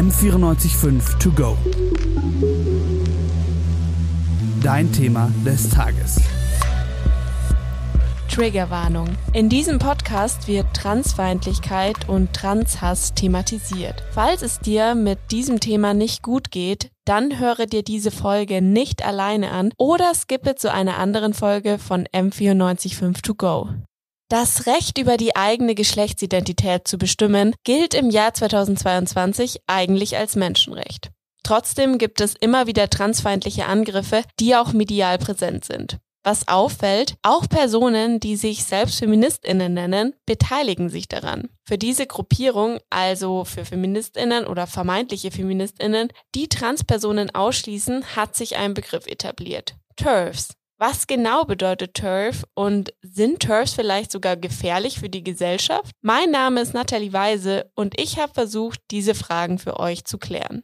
M945 To Go. Dein Thema des Tages. Triggerwarnung. In diesem Podcast wird Transfeindlichkeit und Transhass thematisiert. Falls es dir mit diesem Thema nicht gut geht, dann höre dir diese Folge nicht alleine an oder skippe zu einer anderen Folge von M945 To Go. Das Recht über die eigene Geschlechtsidentität zu bestimmen gilt im Jahr 2022 eigentlich als Menschenrecht. Trotzdem gibt es immer wieder transfeindliche Angriffe, die auch medial präsent sind. Was auffällt, auch Personen, die sich selbst Feministinnen nennen, beteiligen sich daran. Für diese Gruppierung, also für Feministinnen oder vermeintliche Feministinnen, die Transpersonen ausschließen, hat sich ein Begriff etabliert. TERFs. Was genau bedeutet TERF und sind TERFs vielleicht sogar gefährlich für die Gesellschaft? Mein Name ist Nathalie Weise und ich habe versucht, diese Fragen für euch zu klären.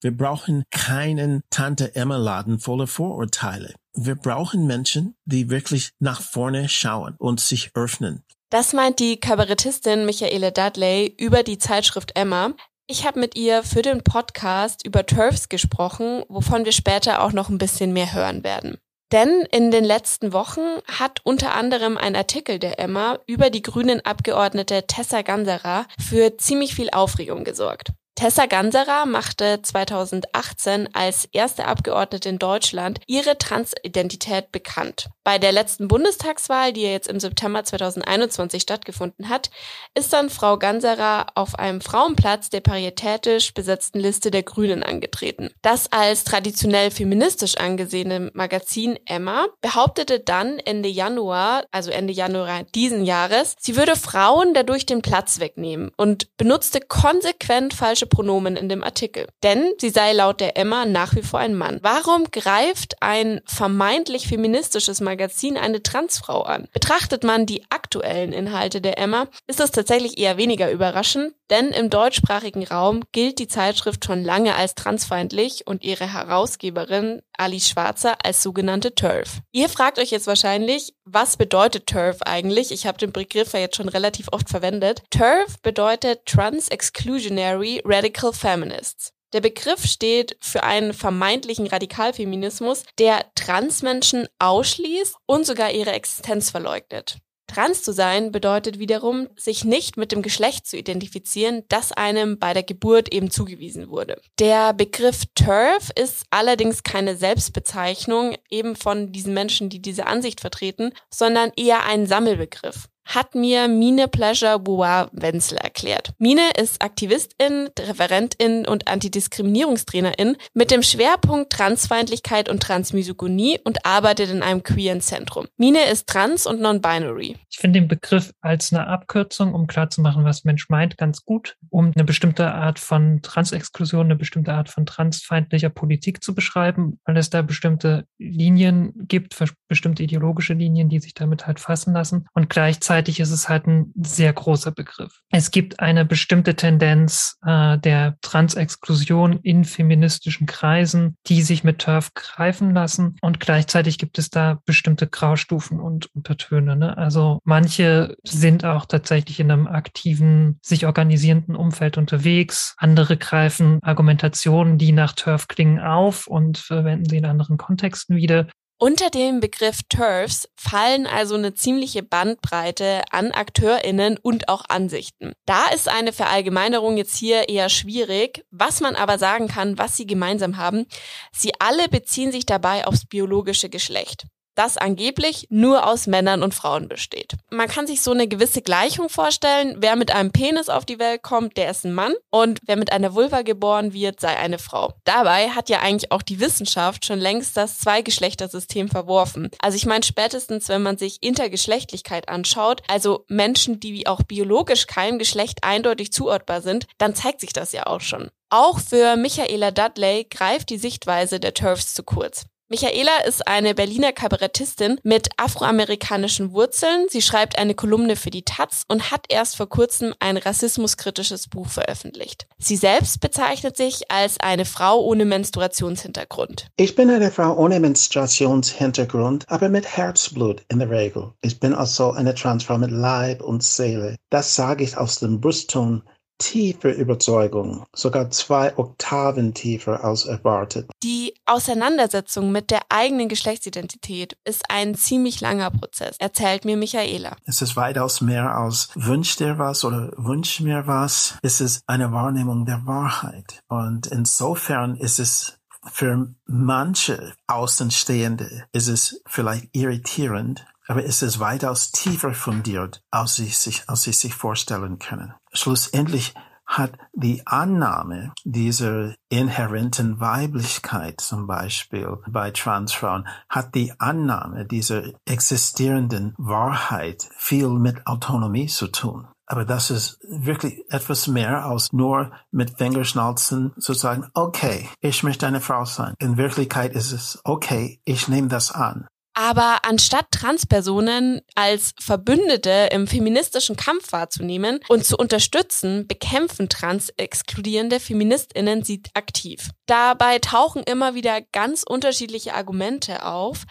Wir brauchen keinen Tante Emma Laden voller Vorurteile. Wir brauchen Menschen, die wirklich nach vorne schauen und sich öffnen. Das meint die Kabarettistin Michaela Dudley über die Zeitschrift Emma. Ich habe mit ihr für den Podcast über TERFs gesprochen, wovon wir später auch noch ein bisschen mehr hören werden. Denn in den letzten Wochen hat unter anderem ein Artikel der Emma über die grünen Abgeordnete Tessa Ganserer für ziemlich viel Aufregung gesorgt. Tessa Ganserer machte 2018 als erste Abgeordnete in Deutschland ihre Transidentität bekannt. Bei der letzten Bundestagswahl, die jetzt im September 2021 stattgefunden hat, ist dann Frau Ganserer auf einem Frauenplatz der paritätisch besetzten Liste der Grünen angetreten. Das als traditionell feministisch angesehene Magazin Emma behauptete dann Ende Januar, also Ende Januar diesen Jahres, sie würde Frauen dadurch den Platz wegnehmen und benutzte konsequent falsche falsche Pronomen in dem Artikel. Denn sie sei laut der Emma nach wie vor ein Mann. Warum greift ein vermeintlich feministisches Magazin eine Transfrau an? Betrachtet man die aktuellen Inhalte der Emma, ist es tatsächlich eher weniger überraschend, denn im deutschsprachigen Raum gilt die Zeitschrift schon lange als transfeindlich und ihre Herausgeberin Alice Schwarzer als sogenannte TERF. Ihr fragt euch jetzt wahrscheinlich, was bedeutet TERF eigentlich? Ich habe den Begriff ja jetzt schon relativ oft verwendet. TERF bedeutet Trans Exclusionary Radical Feminists. Der Begriff steht für einen vermeintlichen Radikalfeminismus, der Transmenschen ausschließt und sogar ihre Existenz verleugnet. Trans zu sein bedeutet wiederum, sich nicht mit dem Geschlecht zu identifizieren, das einem bei der Geburt eben zugewiesen wurde. Der Begriff TERF ist allerdings keine Selbstbezeichnung eben von diesen Menschen, die diese Ansicht vertreten, sondern eher ein Sammelbegriff hat mir Mine Pleasure Bois Wenzel erklärt. Mine ist Aktivistin, Referentin und Antidiskriminierungstrainerin mit dem Schwerpunkt Transfeindlichkeit und Transmisogonie und arbeitet in einem queeren Zentrum. Mine ist trans und non-binary. Ich finde den Begriff als eine Abkürzung, um klarzumachen, was Mensch meint, ganz gut, um eine bestimmte Art von Transexklusion, eine bestimmte Art von transfeindlicher Politik zu beschreiben, weil es da bestimmte Linien gibt, bestimmte ideologische Linien, die sich damit halt fassen lassen und gleichzeitig gleichzeitig ist es halt ein sehr großer Begriff. Es gibt eine bestimmte Tendenz äh, der Transexklusion in feministischen Kreisen, die sich mit TERF greifen lassen. Und gleichzeitig gibt es da bestimmte Graustufen und Untertöne. Ne? Also manche sind auch tatsächlich in einem aktiven, sich organisierenden Umfeld unterwegs. Andere greifen Argumentationen, die nach TERF klingen, auf und verwenden sie in anderen Kontexten wieder. Unter dem Begriff TERFs fallen also eine ziemliche Bandbreite an AkteurInnen und auch Ansichten. Da ist eine Verallgemeinerung jetzt hier eher schwierig. Was man aber sagen kann, was sie gemeinsam haben, sie alle beziehen sich dabei aufs biologische Geschlecht das angeblich nur aus Männern und Frauen besteht. Man kann sich so eine gewisse Gleichung vorstellen. Wer mit einem Penis auf die Welt kommt, der ist ein Mann und wer mit einer Vulva geboren wird, sei eine Frau. Dabei hat ja eigentlich auch die Wissenschaft schon längst das Zweigeschlechtersystem verworfen. Also ich meine spätestens, wenn man sich Intergeschlechtlichkeit anschaut, also Menschen, die auch biologisch keinem Geschlecht eindeutig zuordbar sind, dann zeigt sich das ja auch schon. Auch für Michaela Dudley greift die Sichtweise der TERFs zu kurz. Michaela ist eine Berliner Kabarettistin mit afroamerikanischen Wurzeln. Sie schreibt eine Kolumne für die Taz und hat erst vor kurzem ein rassismuskritisches Buch veröffentlicht. Sie selbst bezeichnet sich als eine Frau ohne Menstruationshintergrund. Ich bin eine Frau ohne Menstruationshintergrund, aber mit Herzblut in der Regel. Ich bin also eine Transfrau mit Leib und Seele. Das sage ich aus dem Brustton tiefe Überzeugung, sogar zwei Oktaven tiefer als erwartet. Die Auseinandersetzung mit der eigenen Geschlechtsidentität ist ein ziemlich langer Prozess, erzählt mir Michaela. Es ist weitaus mehr als wünsch dir was oder wünsch mir was. Es ist eine Wahrnehmung der Wahrheit. Und insofern ist es für manche Außenstehende ist es vielleicht irritierend, aber es ist weitaus tiefer fundiert, als sie sich, als sie sich vorstellen können. Schlussendlich hat die Annahme dieser inhärenten Weiblichkeit zum Beispiel bei Transfrauen, hat die Annahme dieser existierenden Wahrheit viel mit Autonomie zu tun. Aber das ist wirklich etwas mehr als nur mit Fingerschnalzen zu sagen, okay, ich möchte eine Frau sein. In Wirklichkeit ist es, okay, ich nehme das an. Aber anstatt Transpersonen als Verbündete im feministischen Kampf wahrzunehmen und zu unterstützen, bekämpfen trans-exkludierende Feministinnen sie aktiv. Dabei tauchen immer wieder ganz unterschiedliche Argumente auf.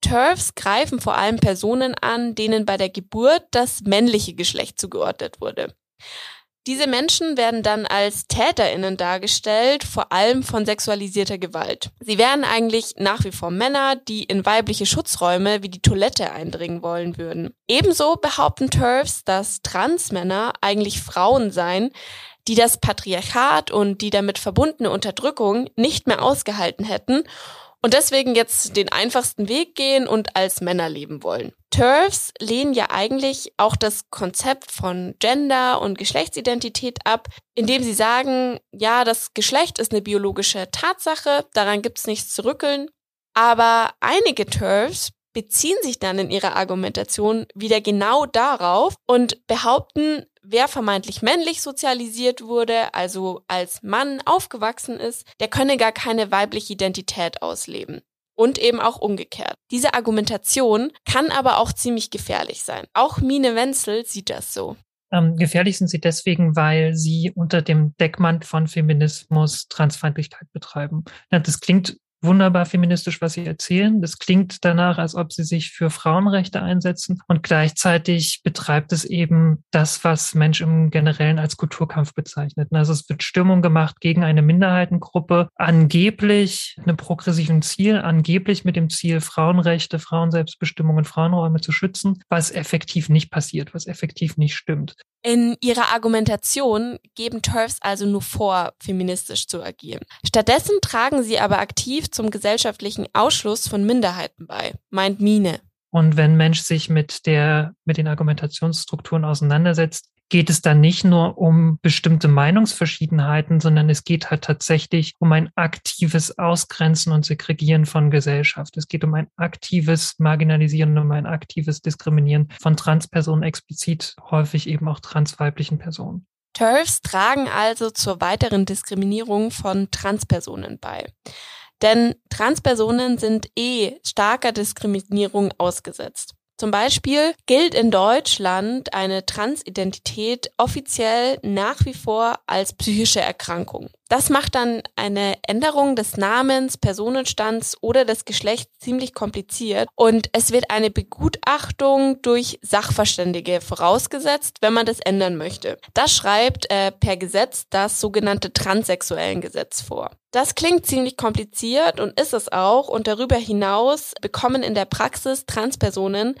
TERFs greifen vor allem Personen an, denen bei der Geburt das männliche Geschlecht zugeordnet wurde. Diese Menschen werden dann als Täterinnen dargestellt, vor allem von sexualisierter Gewalt. Sie wären eigentlich nach wie vor Männer, die in weibliche Schutzräume wie die Toilette eindringen wollen würden. Ebenso behaupten TERFs, dass Transmänner eigentlich Frauen seien, die das Patriarchat und die damit verbundene Unterdrückung nicht mehr ausgehalten hätten und deswegen jetzt den einfachsten Weg gehen und als Männer leben wollen. TERFs lehnen ja eigentlich auch das Konzept von Gender und Geschlechtsidentität ab, indem sie sagen, ja, das Geschlecht ist eine biologische Tatsache, daran gibt's nichts zu rückeln. Aber einige TERFs beziehen sich dann in ihrer Argumentation wieder genau darauf und behaupten, wer vermeintlich männlich sozialisiert wurde, also als Mann aufgewachsen ist, der könne gar keine weibliche Identität ausleben. Und eben auch umgekehrt. Diese Argumentation kann aber auch ziemlich gefährlich sein. Auch Mine Wenzel sieht das so. Ähm, gefährlich sind sie deswegen, weil sie unter dem Deckmantel von Feminismus Transfeindlichkeit betreiben. Das klingt wunderbar feministisch, was sie erzählen. Das klingt danach, als ob sie sich für Frauenrechte einsetzen und gleichzeitig betreibt es eben das, was Mensch im Generellen als Kulturkampf bezeichnet. Also es wird Stimmung gemacht gegen eine Minderheitengruppe, angeblich einem progressiven Ziel, angeblich mit dem Ziel, Frauenrechte, Frauenselbstbestimmung und Frauenräume zu schützen, was effektiv nicht passiert, was effektiv nicht stimmt. In ihrer Argumentation geben TERFs also nur vor, feministisch zu agieren. Stattdessen tragen sie aber aktiv zum gesellschaftlichen Ausschluss von Minderheiten bei, meint Mine. Und wenn Mensch sich mit der, mit den Argumentationsstrukturen auseinandersetzt, geht es dann nicht nur um bestimmte Meinungsverschiedenheiten, sondern es geht halt tatsächlich um ein aktives Ausgrenzen und Segregieren von Gesellschaft. Es geht um ein aktives Marginalisieren, um ein aktives Diskriminieren von Transpersonen, explizit häufig eben auch transweiblichen Personen. TERFs tragen also zur weiteren Diskriminierung von Transpersonen bei. Denn Transpersonen sind eh starker Diskriminierung ausgesetzt. Zum Beispiel gilt in Deutschland eine Transidentität offiziell nach wie vor als psychische Erkrankung. Das macht dann eine Änderung des Namens, Personenstands oder des Geschlechts ziemlich kompliziert und es wird eine Begutachtung durch Sachverständige vorausgesetzt, wenn man das ändern möchte. Das schreibt äh, per Gesetz das sogenannte transsexuellen Gesetz vor. Das klingt ziemlich kompliziert und ist es auch und darüber hinaus bekommen in der Praxis Transpersonen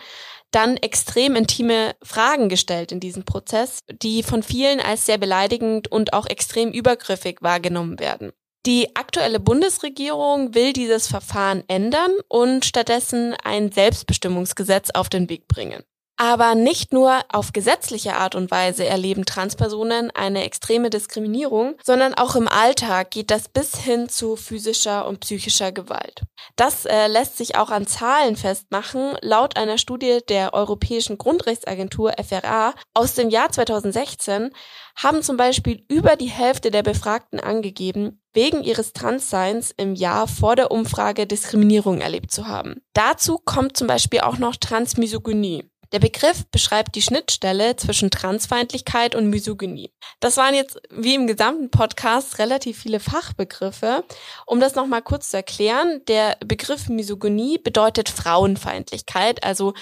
dann extrem intime Fragen gestellt in diesem Prozess, die von vielen als sehr beleidigend und auch extrem übergriffig wahrgenommen werden. Die aktuelle Bundesregierung will dieses Verfahren ändern und stattdessen ein Selbstbestimmungsgesetz auf den Weg bringen. Aber nicht nur auf gesetzliche Art und Weise erleben Transpersonen eine extreme Diskriminierung, sondern auch im Alltag geht das bis hin zu physischer und psychischer Gewalt. Das äh, lässt sich auch an Zahlen festmachen. Laut einer Studie der Europäischen Grundrechtsagentur FRA aus dem Jahr 2016 haben zum Beispiel über die Hälfte der Befragten angegeben, wegen ihres Transseins im Jahr vor der Umfrage Diskriminierung erlebt zu haben. Dazu kommt zum Beispiel auch noch Transmisogynie. Der Begriff beschreibt die Schnittstelle zwischen Transfeindlichkeit und Misogynie. Das waren jetzt wie im gesamten Podcast relativ viele Fachbegriffe. Um das nochmal kurz zu erklären, der Begriff Misogynie bedeutet Frauenfeindlichkeit, also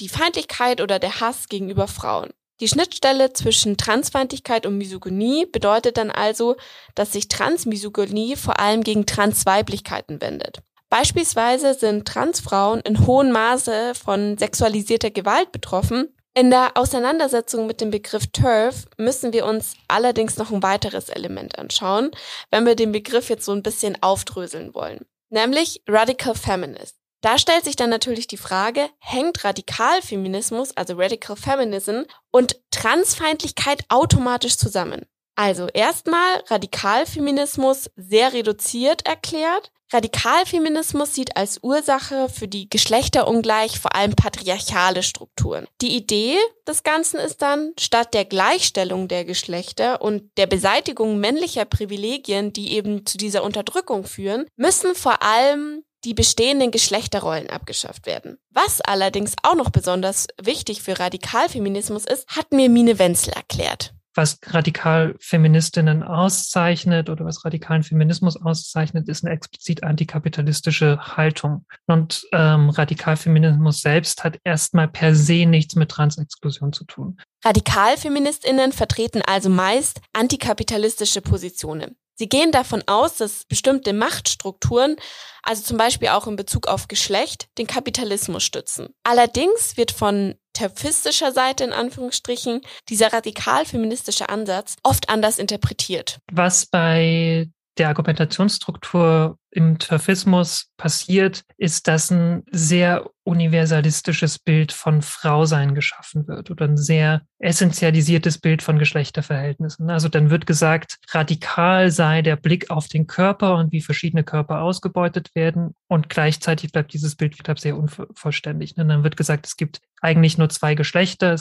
die Feindlichkeit oder der Hass gegenüber Frauen. Die Schnittstelle zwischen Transfeindlichkeit und Misogynie bedeutet dann also, dass sich Transmisogynie vor allem gegen Transweiblichkeiten wendet. Beispielsweise sind Transfrauen in hohem Maße von sexualisierter Gewalt betroffen. In der Auseinandersetzung mit dem Begriff TERF müssen wir uns allerdings noch ein weiteres Element anschauen, wenn wir den Begriff jetzt so ein bisschen aufdröseln wollen, nämlich Radical Feminist. Da stellt sich dann natürlich die Frage, hängt Radikalfeminismus, also Radical Feminism, und Transfeindlichkeit automatisch zusammen? Also erstmal Radikalfeminismus sehr reduziert erklärt. Radikalfeminismus sieht als Ursache für die Geschlechterungleich vor allem patriarchale Strukturen. Die Idee des Ganzen ist dann, statt der Gleichstellung der Geschlechter und der Beseitigung männlicher Privilegien, die eben zu dieser Unterdrückung führen, müssen vor allem die bestehenden Geschlechterrollen abgeschafft werden. Was allerdings auch noch besonders wichtig für Radikalfeminismus ist, hat mir Mine Wenzel erklärt. Was Radikalfeministinnen auszeichnet oder was radikalen Feminismus auszeichnet, ist eine explizit antikapitalistische Haltung. Und ähm, Radikalfeminismus selbst hat erstmal per se nichts mit Transexklusion zu tun. Radikalfeministinnen vertreten also meist antikapitalistische Positionen. Sie gehen davon aus, dass bestimmte Machtstrukturen, also zum Beispiel auch in Bezug auf Geschlecht, den Kapitalismus stützen. Allerdings wird von terfistischer Seite in Anführungsstrichen dieser radikal feministische Ansatz oft anders interpretiert. Was bei der Argumentationsstruktur im Turfismus passiert, ist, dass ein sehr universalistisches Bild von Frausein geschaffen wird oder ein sehr essentialisiertes Bild von Geschlechterverhältnissen. Also dann wird gesagt, radikal sei der Blick auf den Körper und wie verschiedene Körper ausgebeutet werden und gleichzeitig bleibt dieses Bild sehr unvollständig. Und dann wird gesagt, es gibt eigentlich nur zwei Geschlechter.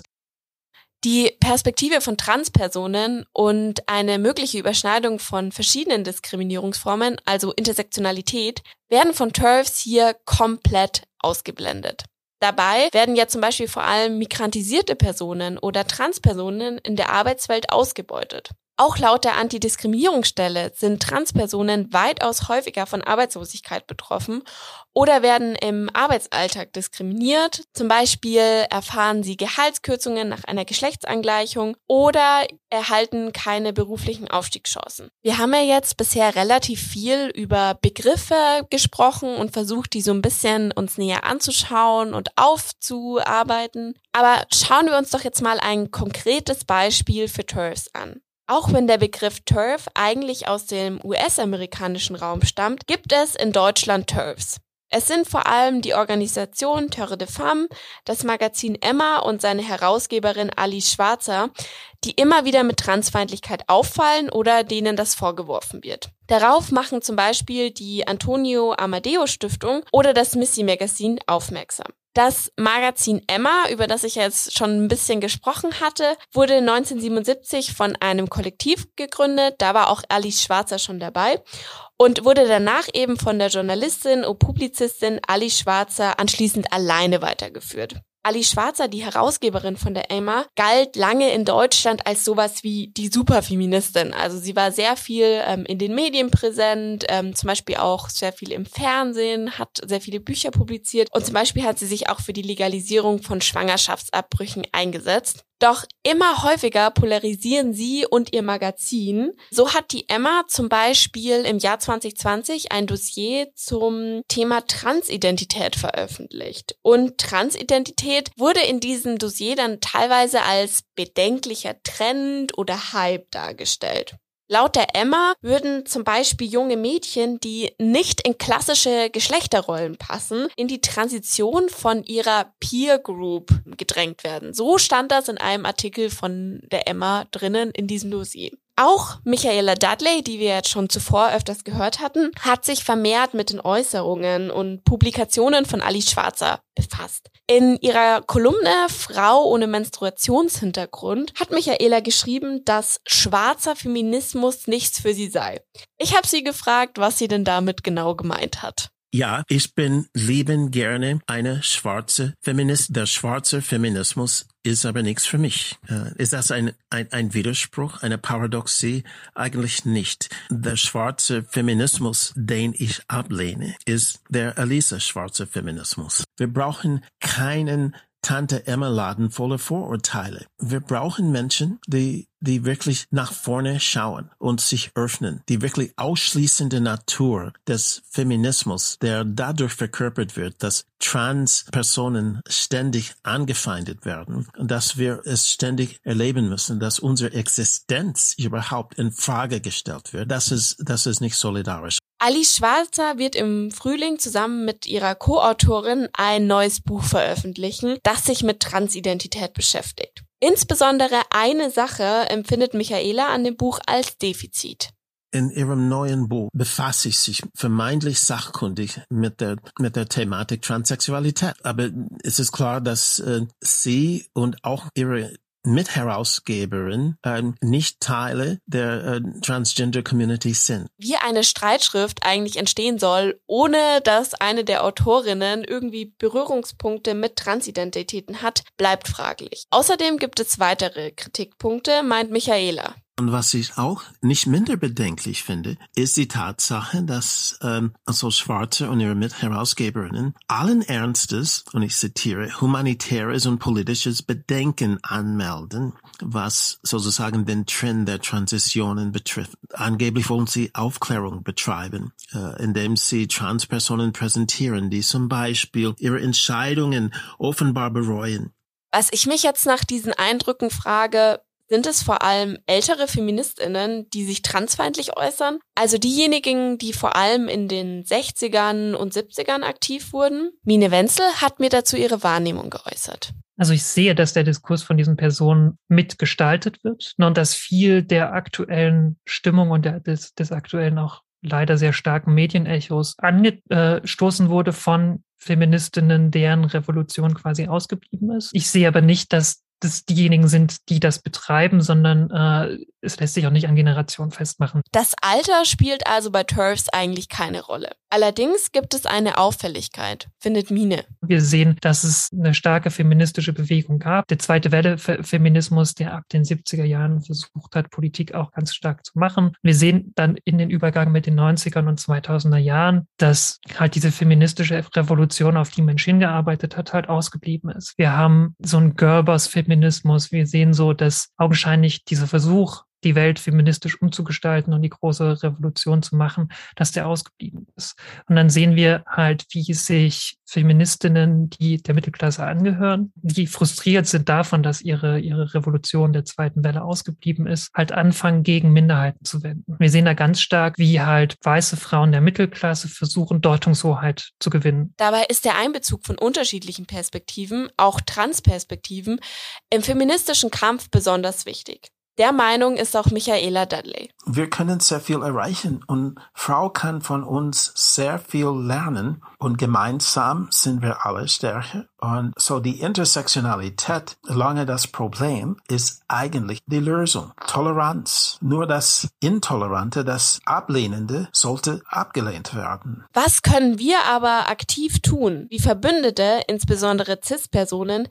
Die Perspektive von Transpersonen und eine mögliche Überschneidung von verschiedenen Diskriminierungsformen, also Intersektionalität, werden von TERFs hier komplett ausgeblendet. Dabei werden ja zum Beispiel vor allem migrantisierte Personen oder Transpersonen in der Arbeitswelt ausgebeutet. Auch laut der Antidiskriminierungsstelle sind Transpersonen weitaus häufiger von Arbeitslosigkeit betroffen oder werden im Arbeitsalltag diskriminiert. Zum Beispiel erfahren sie Gehaltskürzungen nach einer Geschlechtsangleichung oder erhalten keine beruflichen Aufstiegschancen. Wir haben ja jetzt bisher relativ viel über Begriffe gesprochen und versucht, die so ein bisschen uns näher anzuschauen und aufzuarbeiten. Aber schauen wir uns doch jetzt mal ein konkretes Beispiel für TERFs an. Auch wenn der Begriff TERF eigentlich aus dem US-amerikanischen Raum stammt, gibt es in Deutschland TERFs. Es sind vor allem die Organisation Terre de Femme, das Magazin Emma und seine Herausgeberin Alice Schwarzer, die immer wieder mit Transfeindlichkeit auffallen oder denen das vorgeworfen wird. Darauf machen zum Beispiel die Antonio Amadeo Stiftung oder das Missy Magazine aufmerksam. Das Magazin Emma, über das ich jetzt schon ein bisschen gesprochen hatte, wurde 1977 von einem Kollektiv gegründet. Da war auch Alice Schwarzer schon dabei und wurde danach eben von der Journalistin und Publizistin Alice Schwarzer anschließend alleine weitergeführt. Ali Schwarzer, die Herausgeberin von der Emma, galt lange in Deutschland als sowas wie die Superfeministin. Also sie war sehr viel ähm, in den Medien präsent, ähm, zum Beispiel auch sehr viel im Fernsehen, hat sehr viele Bücher publiziert und zum Beispiel hat sie sich auch für die Legalisierung von Schwangerschaftsabbrüchen eingesetzt. Doch immer häufiger polarisieren sie und ihr Magazin. So hat die Emma zum Beispiel im Jahr 2020 ein Dossier zum Thema Transidentität veröffentlicht. Und Transidentität wurde in diesem Dossier dann teilweise als bedenklicher Trend oder Hype dargestellt. Laut der Emma würden zum Beispiel junge Mädchen, die nicht in klassische Geschlechterrollen passen, in die Transition von ihrer Peer Group gedrängt werden. So stand das in einem Artikel von der Emma drinnen in diesem Dossier. Auch Michaela Dudley, die wir jetzt schon zuvor öfters gehört hatten, hat sich vermehrt mit den Äußerungen und Publikationen von Alice Schwarzer befasst. In ihrer Kolumne Frau ohne Menstruationshintergrund hat Michaela geschrieben, dass schwarzer Feminismus nichts für sie sei. Ich habe sie gefragt, was sie denn damit genau gemeint hat. Ja, ich bin lieben gerne eine schwarze Feminist. Der schwarze Feminismus ist aber nichts für mich. Äh, ist das ein, ein, ein Widerspruch, eine Paradoxie? Eigentlich nicht. Der schwarze Feminismus, den ich ablehne, ist der Elisa schwarze Feminismus. Wir brauchen keinen Tante Emma Laden voller Vorurteile. Wir brauchen Menschen, die die wirklich nach vorne schauen und sich öffnen, die wirklich ausschließende Natur des Feminismus, der dadurch verkörpert wird, dass Trans-Personen ständig angefeindet werden und dass wir es ständig erleben müssen, dass unsere Existenz überhaupt in Frage gestellt wird. Das ist, das ist nicht solidarisch. Alice Schwarzer wird im Frühling zusammen mit ihrer Co-Autorin ein neues Buch veröffentlichen, das sich mit Transidentität beschäftigt. Insbesondere eine Sache empfindet Michaela an dem Buch als Defizit. In ihrem neuen Buch befasst sie sich vermeintlich sachkundig mit der, mit der Thematik Transsexualität. Aber es ist klar, dass äh, sie und auch ihre Mitherausgeberin ähm, nicht Teile der äh, Transgender Community sind. Wie eine Streitschrift eigentlich entstehen soll, ohne dass eine der Autorinnen irgendwie Berührungspunkte mit Transidentitäten hat, bleibt fraglich. Außerdem gibt es weitere Kritikpunkte, meint Michaela. Und was ich auch nicht minder bedenklich finde, ist die Tatsache, dass ähm, also Schwarze und ihre Mitherausgeberinnen allen Ernstes, und ich zitiere, humanitäres und politisches Bedenken anmelden, was sozusagen den Trend der Transitionen betrifft. Angeblich wollen sie Aufklärung betreiben, äh, indem sie Transpersonen präsentieren, die zum Beispiel ihre Entscheidungen offenbar bereuen. Was ich mich jetzt nach diesen Eindrücken frage, sind es vor allem ältere Feministinnen, die sich transfeindlich äußern? Also diejenigen, die vor allem in den 60ern und 70ern aktiv wurden? Mine Wenzel hat mir dazu ihre Wahrnehmung geäußert. Also ich sehe, dass der Diskurs von diesen Personen mitgestaltet wird und dass viel der aktuellen Stimmung und der, des, des aktuellen auch leider sehr starken Medienechos angestoßen wurde von Feministinnen, deren Revolution quasi ausgeblieben ist. Ich sehe aber nicht, dass das diejenigen sind, die das betreiben, sondern äh, es lässt sich auch nicht an Generation festmachen. Das Alter spielt also bei TERFs eigentlich keine Rolle. Allerdings gibt es eine Auffälligkeit, findet Mine. Wir sehen, dass es eine starke feministische Bewegung gab. Der zweite Welle Feminismus, der ab den 70er Jahren versucht hat, Politik auch ganz stark zu machen. Wir sehen dann in den Übergang mit den 90ern und 2000er Jahren, dass halt diese feministische Revolution, auf die Mensch hingearbeitet hat, halt ausgeblieben ist. Wir haben so ein Goebbels Feminismus. Wir sehen so, dass augenscheinlich dieser Versuch, die Welt feministisch umzugestalten und die große Revolution zu machen, dass der ausgeblieben ist. Und dann sehen wir halt, wie sich Feministinnen, die der Mittelklasse angehören, die frustriert sind davon, dass ihre, ihre Revolution der zweiten Welle ausgeblieben ist, halt anfangen, gegen Minderheiten zu wenden. Wir sehen da ganz stark, wie halt weiße Frauen der Mittelklasse versuchen, Deutungshoheit zu gewinnen. Dabei ist der Einbezug von unterschiedlichen Perspektiven, auch Transperspektiven, im feministischen Kampf besonders wichtig. Der Meinung ist auch Michaela Dudley. Wir können sehr viel erreichen und Frau kann von uns sehr viel lernen und gemeinsam sind wir alle stärker. Und so die Intersektionalität, lange das Problem, ist eigentlich die Lösung. Toleranz. Nur das Intolerante, das Ablehnende sollte abgelehnt werden. Was können wir aber aktiv tun, wie Verbündete, insbesondere CIS-Personen,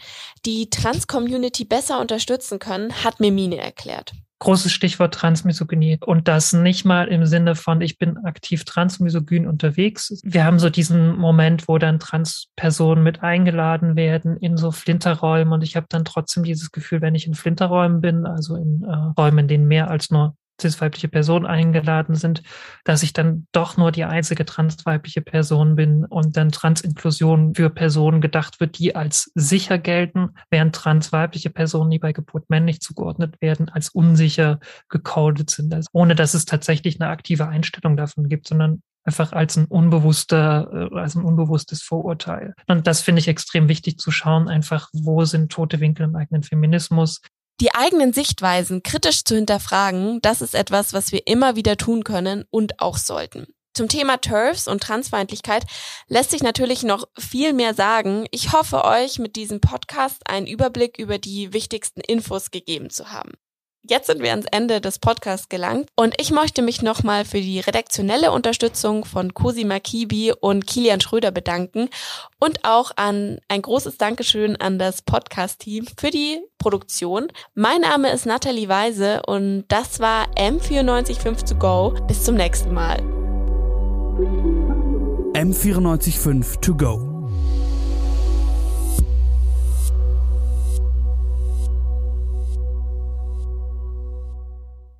die Trans-Community besser unterstützen können, hat mir Mine erklärt großes Stichwort Transmisogynie und das nicht mal im Sinne von, ich bin aktiv transmisogyn unterwegs. Wir haben so diesen Moment, wo dann Transpersonen mit eingeladen werden in so Flinterräumen und ich habe dann trotzdem dieses Gefühl, wenn ich in Flinterräumen bin, also in äh, Räumen, in denen mehr als nur cis-weibliche Personen eingeladen sind, dass ich dann doch nur die einzige transweibliche Person bin und dann Transinklusion für Personen gedacht wird, die als sicher gelten, während transweibliche Personen, die bei Geburt männlich zugeordnet werden, als unsicher gecodet sind, also ohne dass es tatsächlich eine aktive Einstellung davon gibt, sondern einfach als ein unbewusster, äh, als ein unbewusstes Vorurteil. Und das finde ich extrem wichtig zu schauen, einfach, wo sind tote Winkel im eigenen Feminismus? Die eigenen Sichtweisen kritisch zu hinterfragen, das ist etwas, was wir immer wieder tun können und auch sollten. Zum Thema TERFs und Transfeindlichkeit lässt sich natürlich noch viel mehr sagen. Ich hoffe, euch mit diesem Podcast einen Überblick über die wichtigsten Infos gegeben zu haben. Jetzt sind wir ans Ende des Podcasts gelangt und ich möchte mich nochmal für die redaktionelle Unterstützung von Cosima Kibi und Kilian Schröder bedanken und auch an ein großes Dankeschön an das Podcast-Team für die Produktion. Mein Name ist Nathalie Weise und das war M945 to go. Bis zum nächsten Mal. M945 to go